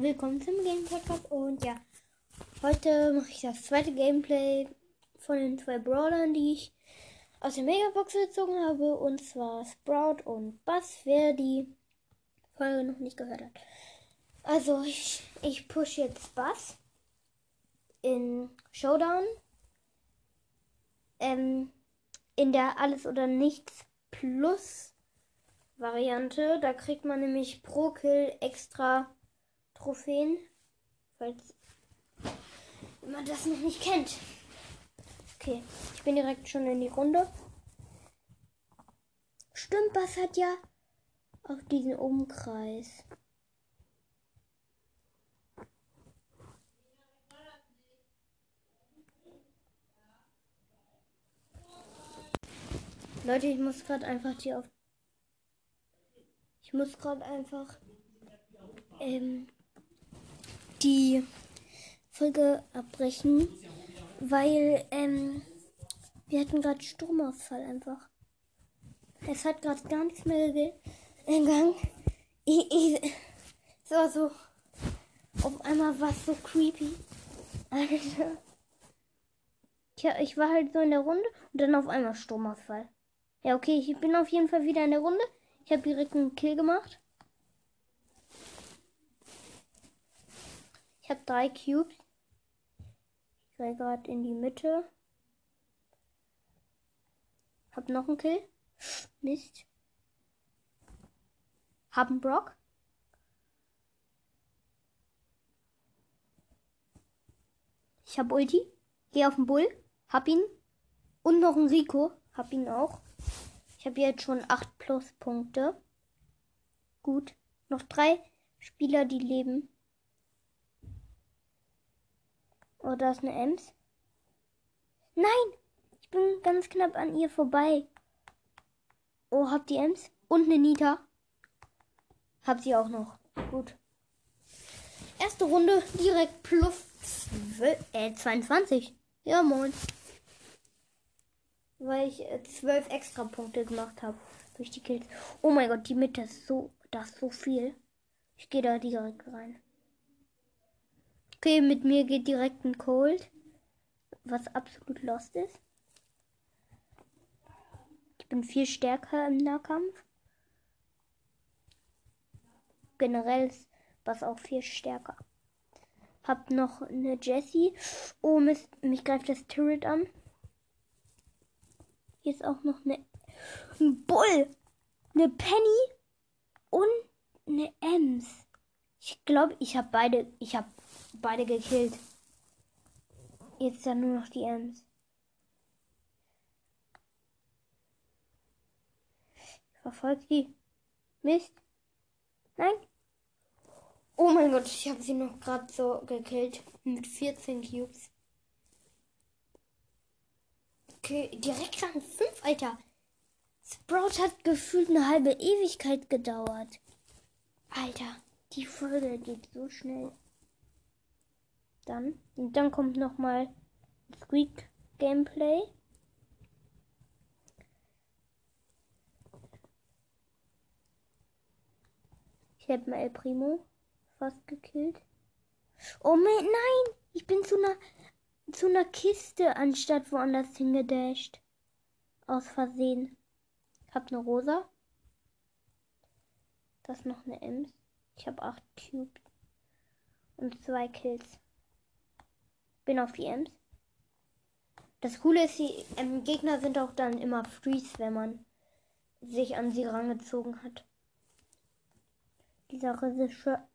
willkommen zum Game Podcast und ja, heute mache ich das zweite Gameplay von den zwei Brawlern, die ich aus der Megabox gezogen habe und zwar Sprout und Bass, wer die Folge noch nicht gehört hat. Also ich, ich push jetzt Bass in Showdown ähm, in der Alles oder Nichts Plus Variante. Da kriegt man nämlich pro Kill extra Trophäen. Falls man das noch nicht kennt. Okay, ich bin direkt schon in die Runde. Stimmt, was hat ja auch diesen Umkreis. Leute, ich muss gerade einfach die auf. Ich muss gerade einfach ähm, die Folge abbrechen, weil ähm, wir hatten gerade Stromausfall einfach. Es hat gerade gar nichts mehr gegangen. Ich, ich, es war so. Auf einmal war es so creepy. Alter. Tja, ich war halt so in der Runde und dann auf einmal Stromausfall. Ja, okay, ich bin auf jeden Fall wieder in der Runde. Ich habe direkt einen Kill gemacht. Ich habe drei Cubes. Ich gehe gerade in die Mitte. Hab noch einen Kill. Mist. Hab einen Brock. Ich hab Ulti. Geh auf den Bull. Hab ihn. Und noch einen Rico. Hab ihn auch. Ich habe jetzt schon 8 Pluspunkte. Gut. Noch drei Spieler, die leben. Oh, da ist eine Ems. Nein! Ich bin ganz knapp an ihr vorbei. Oh, hab die Ems. Und eine Nita. Hab sie auch noch. Gut. Erste Runde direkt plus 12, äh, 22. Ja, moin. Weil ich äh, 12 extra Punkte gemacht habe durch die Kills. Oh mein Gott, die Mitte ist so, das ist so viel. Ich gehe da direkt rein. Okay, mit mir geht direkt ein Cold. Was absolut lost ist. Ich bin viel stärker im Nahkampf. Generell ist was auch viel stärker. Hab noch eine Jessie. Oh, Mist, mich greift das Turret an. Hier ist auch noch eine ein Bull, eine Penny und eine Ems. Ich glaube, ich habe beide, ich habe beide gekillt. Jetzt dann nur noch die Ems. Ich verfolge die. Mist. Nein. Oh mein Gott, ich habe sie noch gerade so gekillt. Mit 14 Cubes. Okay, direkt Rang 5, Alter. Sprout hat gefühlt eine halbe Ewigkeit gedauert. Alter, die Folge geht so schnell. Dann, und dann kommt nochmal Squeak Gameplay. Ich habe mal El Primo fast gekillt. Oh mein, nein! Ich bin zu einer, zu einer Kiste anstatt woanders hingedasht. Aus Versehen. Ich habe eine Rosa. Das ist noch eine Ems. Ich habe acht Cubes. Und zwei Kills. Bin auf die Ems. Das Coole ist, die ähm, Gegner sind auch dann immer Freeze, wenn man sich an sie rangezogen hat. Dieser Regisseur.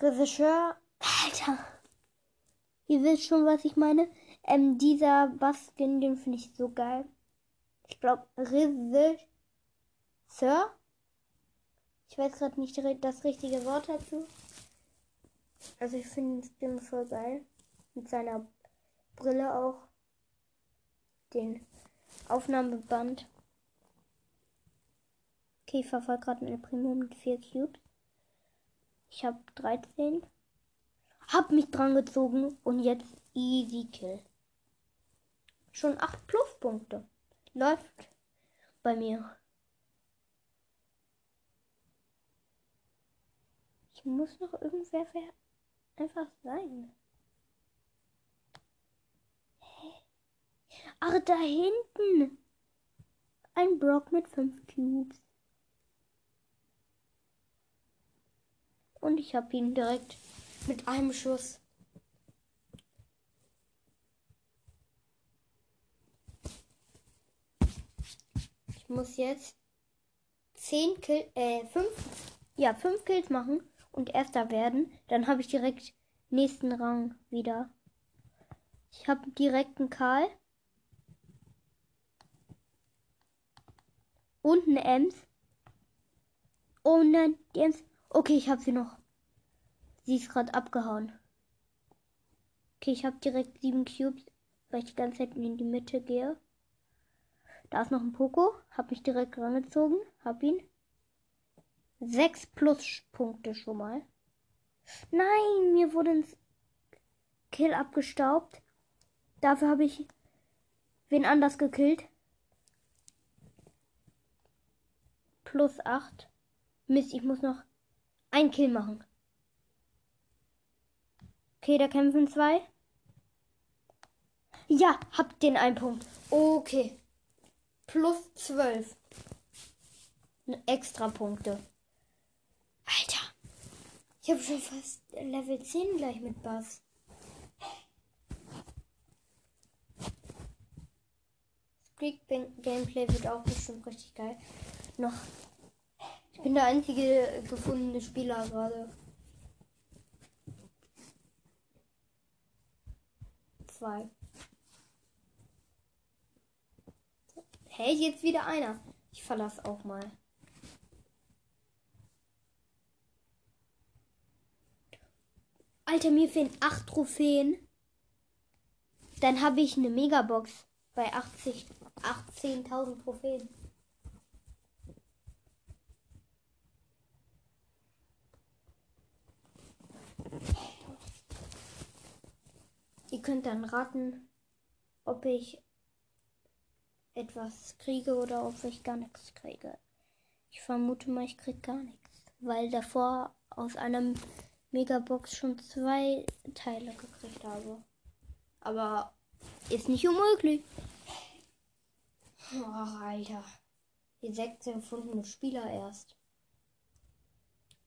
Regisseur. Alter. Ihr wisst schon, was ich meine. Ähm, dieser Baskin, den finde ich so geil. Ich glaube, Regisseur. Ich weiß gerade nicht das richtige Wort dazu. Also ich finde den voll geil. Mit seiner Brille auch. Den Aufnahmeband. Okay, ich verfolge gerade eine Primo mit 4 Cubes. Ich habe 13. Hab mich dran gezogen und jetzt easy kill. Schon 8 Pluspunkte. Läuft bei mir. Ich muss noch irgendwer einfach sein. Ach, da hinten. Ein Brock mit fünf Cubes. Und ich habe ihn direkt mit einem Schuss. Ich muss jetzt 10 Kill, äh, 5, ja, 5 Kills machen und erster werden. Dann habe ich direkt nächsten Rang wieder. Ich habe direkt einen Karl. Und eine Ems. Oh nein, die Ems. Okay, ich habe sie noch. Sie ist gerade abgehauen. Okay, ich habe direkt sieben Cubes, weil ich die ganze Zeit in die Mitte gehe. Da ist noch ein Poco. Hab mich direkt rangezogen. Hab ihn. Sechs Pluspunkte schon mal. Nein, mir wurde ein Kill abgestaubt. Dafür habe ich wen anders gekillt. Plus 8. Mist, ich muss noch ein Kill machen. Okay, da kämpfen zwei. Ja, hab den einen Punkt. Okay. Plus 12. Extra Punkte. Ich habe schon fast Level 10 gleich mit Bass. Squeak Gameplay wird auch bestimmt richtig geil. Noch. Ich bin der einzige gefundene Spieler gerade. Zwei. Hey, jetzt wieder einer. Ich verlasse auch mal. Alter, mir fehlen acht Trophäen. Dann habe ich eine Megabox bei 80, 18.000 Trophäen. Ihr könnt dann raten, ob ich etwas kriege oder ob ich gar nichts kriege. Ich vermute mal, ich krieg gar nichts, weil davor aus einer Megabox schon zwei Teile gekriegt habe. Aber ist nicht unmöglich. Oh, Alter. Die sechs erfundene Spieler erst.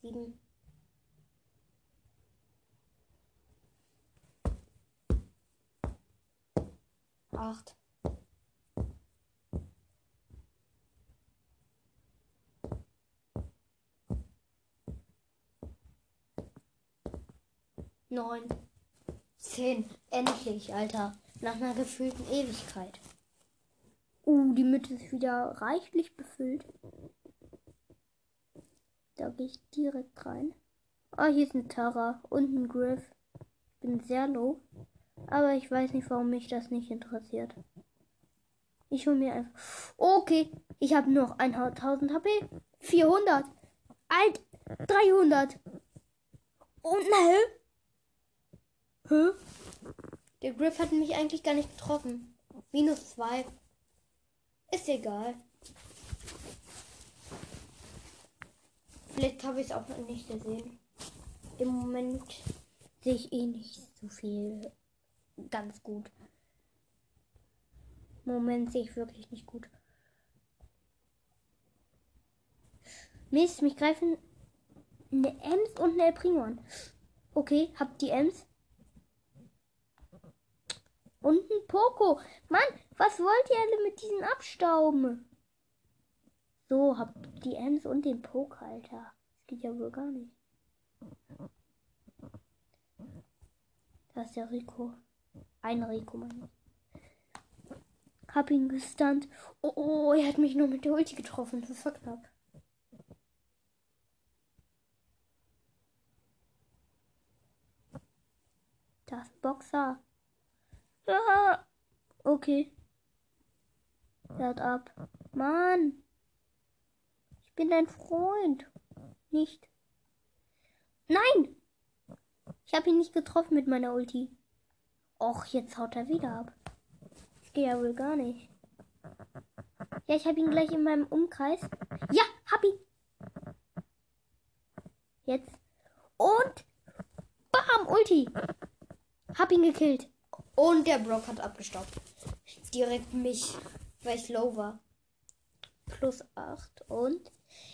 Sieben. Acht. Neun, zehn. Endlich, Alter. Nach einer gefühlten Ewigkeit. Uh, die Mitte ist wieder reichlich befüllt. Da gehe ich direkt rein. Ah, oh, hier ist ein Tara und ein Griff. Bin sehr low. Aber ich weiß nicht, warum mich das nicht interessiert. Ich hole mir einfach. Okay, ich habe noch 1000 HP. 400. Alt. 300. Und ne? Hä? Der Griff hat mich eigentlich gar nicht getroffen. Minus zwei. Ist egal. Vielleicht habe ich es auch noch nicht gesehen. Im Moment sehe ich eh nicht so viel ganz gut. Im Moment sehe ich wirklich nicht gut. Mist, mich greifen eine Ems und eine El Primo an. Okay, habt die Ems. Und ein Poco. Mann, was wollt ihr alle mit diesen Abstauben? So, habt die Ems und den Poke, Alter. Das geht ja wohl gar nicht. Da ist der Rico. Ein Rico, Mann. Hab ihn gestunt. Oh, oh, er hat mich nur mit der Ulti getroffen. Das war knapp. Das Boxer. Okay. Hört ab. Mann. Ich bin dein Freund. Nicht. Nein! Ich habe ihn nicht getroffen mit meiner Ulti. Och, jetzt haut er wieder ab. Das geht ja wohl gar nicht. Ja, ich habe ihn gleich in meinem Umkreis. Ja, hab ihn. Jetzt. Und bam, Ulti. Hab ihn gekillt. Und der Brock hat abgestaubt. Direkt mich, weil ich low war. Plus 8. Und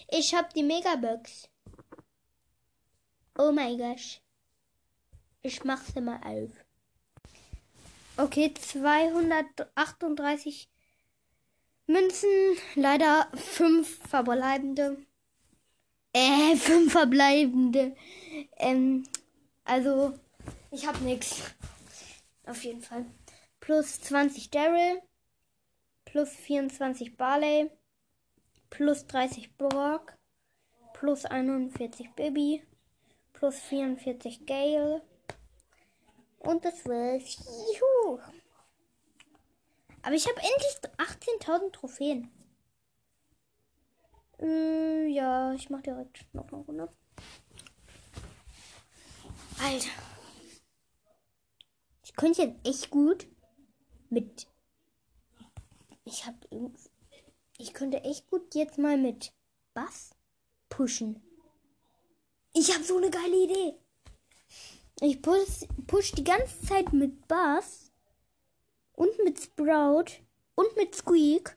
ich hab die Megabox. Oh mein Gott. Ich mach sie mal auf. Okay, 238 Münzen. Leider 5 verbleibende. Äh, 5 verbleibende. Ähm, also, ich hab nix. Auf jeden Fall. Plus 20 Daryl. Plus 24 Barley. Plus 30 Brock. Plus 41 Baby. Plus 44 Gale. Und das war's. Juhu. Aber ich habe endlich 18.000 Trophäen. Äh, ja, ich mache direkt noch eine Runde. Alter. Ich könnte jetzt echt gut mit. Ich habe Ich könnte echt gut jetzt mal mit Bass pushen. Ich habe so eine geile Idee. Ich push, push die ganze Zeit mit Bass und mit Sprout und mit Squeak.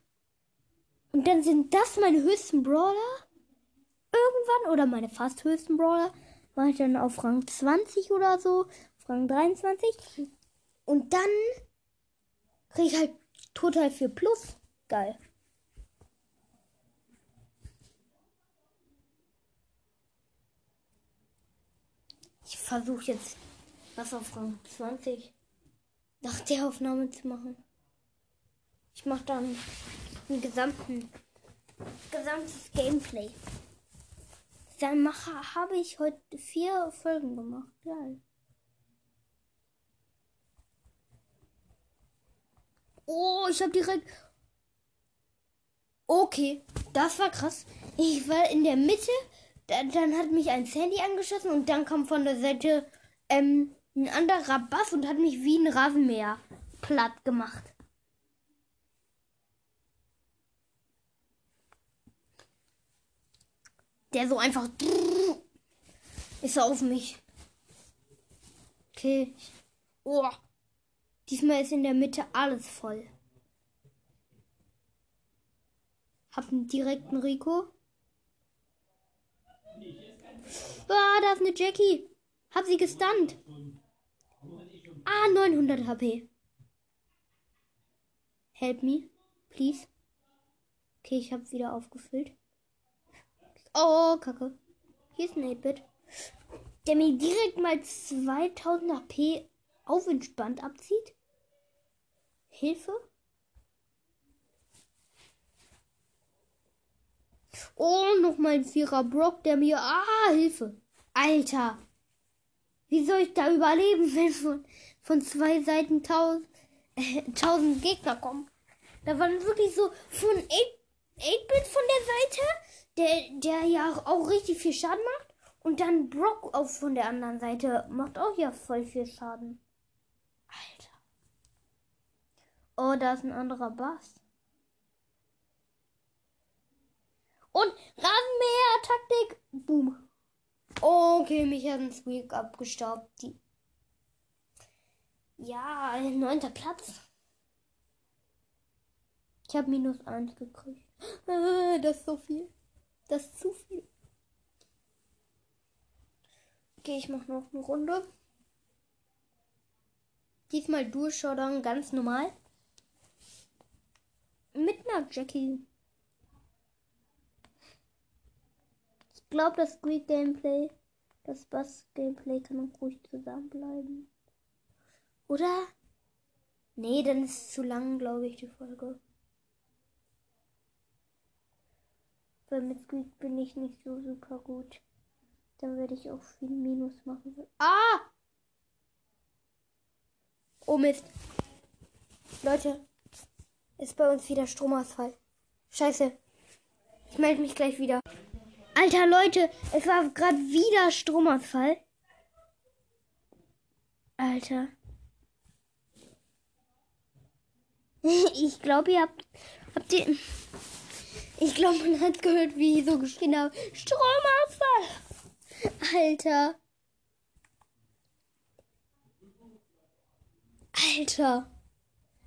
Und dann sind das meine höchsten Brawler. Irgendwann, oder meine fast höchsten Brawler, war ich dann auf Rang 20 oder so, auf Rang 23. Und dann kriege ich halt total viel Plus. Geil. Ich versuche jetzt was auf Rang 20 nach der Aufnahme zu machen. Ich mache dann einen gesamten gesamtes Gameplay. Dann mache habe ich heute vier Folgen gemacht. Geil. Oh, ich habe direkt. Okay, das war krass. Ich war in der Mitte dann hat mich ein Sandy angeschossen und dann kam von der Seite ähm, ein anderer Bass und hat mich wie ein Rasenmäher platt gemacht. Der so einfach ist auf mich. Okay. Oh. Diesmal ist in der Mitte alles voll. Hab einen direkten Rico. Ah, da ist eine Jackie. Hab sie gestunt. Ah, 900 HP. Help me, please. Okay, ich habe wieder aufgefüllt. Oh, kacke. Hier ist ein 8-Bit. Der mir direkt mal 2000 HP auf entspannt abzieht. Hilfe. Oh, nochmal ein Vierer Brock, der mir. Ah, Hilfe. Alter. Wie soll ich da überleben, wenn von, von zwei Seiten tausend, äh, tausend Gegner kommen? Da waren wirklich so von 8-Bit von der Seite, der, der ja auch richtig viel Schaden macht. Und dann Brock auf von der anderen Seite macht auch ja voll viel Schaden. Alter. Oh, da ist ein anderer Bass. Und Rasenmäher-Taktik. Boom. Okay, mich hat ein Squeak abgestaubt. Die ja, neunter Platz. Ich habe minus eins gekriegt. Das ist so viel. Das ist zu viel. Okay, ich mache noch eine Runde. Diesmal Durchschaudern ganz normal. Mit einer Jackie. glaube, das Squeak Gameplay, das Bass Gameplay kann auch ruhig zusammenbleiben. Oder? Nee, dann ist es zu lang, glaube ich, die Folge. Weil mit Squeak bin ich nicht so super gut. Dann werde ich auch viel Minus machen. Ah! Oh Mist. Leute, ist bei uns wieder Stromausfall. Scheiße. Ich melde mich gleich wieder. Alter Leute, es war gerade wieder Stromausfall. Alter. Ich glaube, ihr habt, habt ihr, ich glaube, man hat gehört, wie ich so geschrien habe. Stromausfall! Alter. Alter.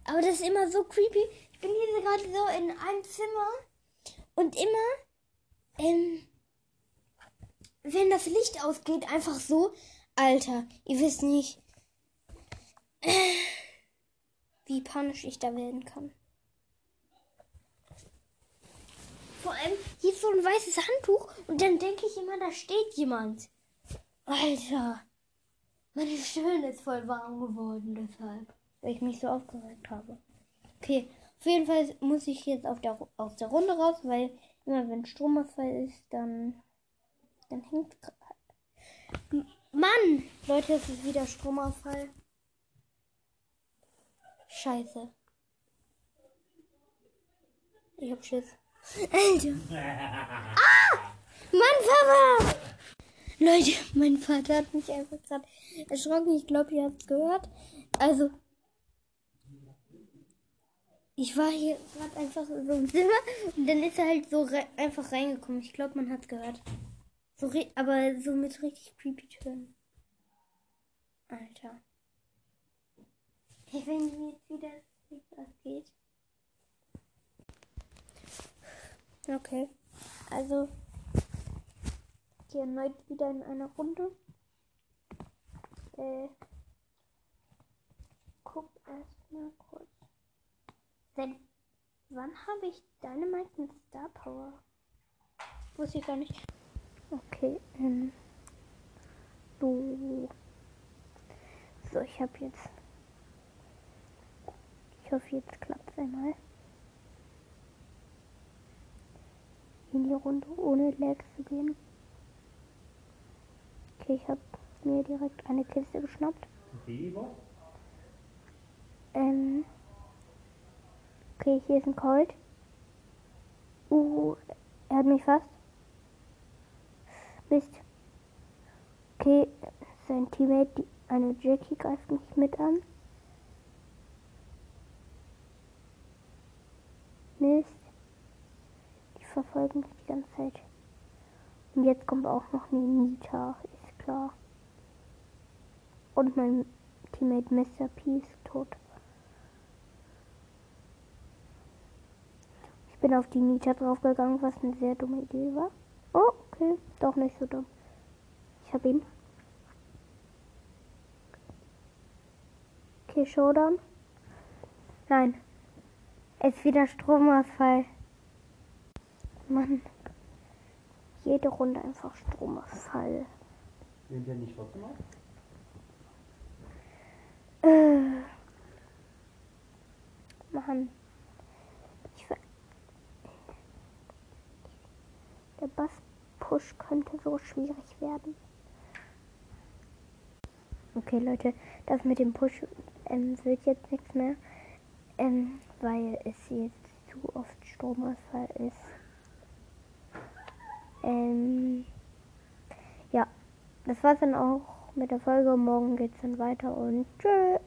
Aber das ist immer so creepy. Ich bin hier gerade so in einem Zimmer und immer, ähm, wenn das Licht ausgeht, einfach so. Alter, ihr wisst nicht, äh, wie panisch ich da werden kann. Vor allem, hier ist so ein weißes Handtuch und dann denke ich immer, da steht jemand. Alter, meine Stirn ist voll warm geworden deshalb, weil ich mich so aufgeregt habe. Okay, auf jeden Fall muss ich jetzt auf der, aus der Runde raus, weil immer wenn Stromausfall ist, dann, dann hängt Mann! Leute, es ist wieder Stromausfall. Scheiße. Ich hab Schiss. Alter. Ah! Mann, Papa! Leute, mein Vater hat mich einfach gerade erschrocken. Ich glaube, ihr habt es gehört. Also, ich war hier gerade einfach so im Zimmer und dann ist er halt so re einfach reingekommen. Ich glaube, man hat gehört. So aber so mit richtig creepy Tönen. Alter. Ich nicht jetzt wieder was geht. Okay. Also hier erneut wieder in einer Runde. Äh, guck erstmal kurz. Seit wann habe ich Dynamite mit Star Power? Wusste ich gar nicht. Okay, ähm. So. So, ich habe jetzt. Ich hoffe, jetzt klappt es einmal. In die Runde ohne Lag zu gehen. Okay, ich habe mir direkt eine Kiste geschnappt. Ähm. Okay, hier ist ein Colt. Uh, er hat mich fast. Mist. Okay, sein Teammate, eine Jackie, greift mich mit an. Mist. Die verfolgen mich die ganze Zeit. Und jetzt kommt auch noch eine Nita klar. Und mein Teammate Mr. P ist tot. Bin auf die Nita draufgegangen, was eine sehr dumme Idee war. Oh, okay. Doch nicht so dumm. Ich hab ihn. Okay, Showdown. Nein. Es ist wieder Stromausfall. Mann. Jede Runde einfach Stromausfall. Nimmt ihr nicht trotzdem? Äh. Mann. Ich Der Bass-Push könnte so schwierig werden. Okay, Leute, das mit dem Push ähm, wird jetzt nichts mehr, ähm, weil es jetzt zu oft Stromausfall ist. Ähm, ja das war's dann auch mit der Folge. Morgen geht's dann weiter und tschüss.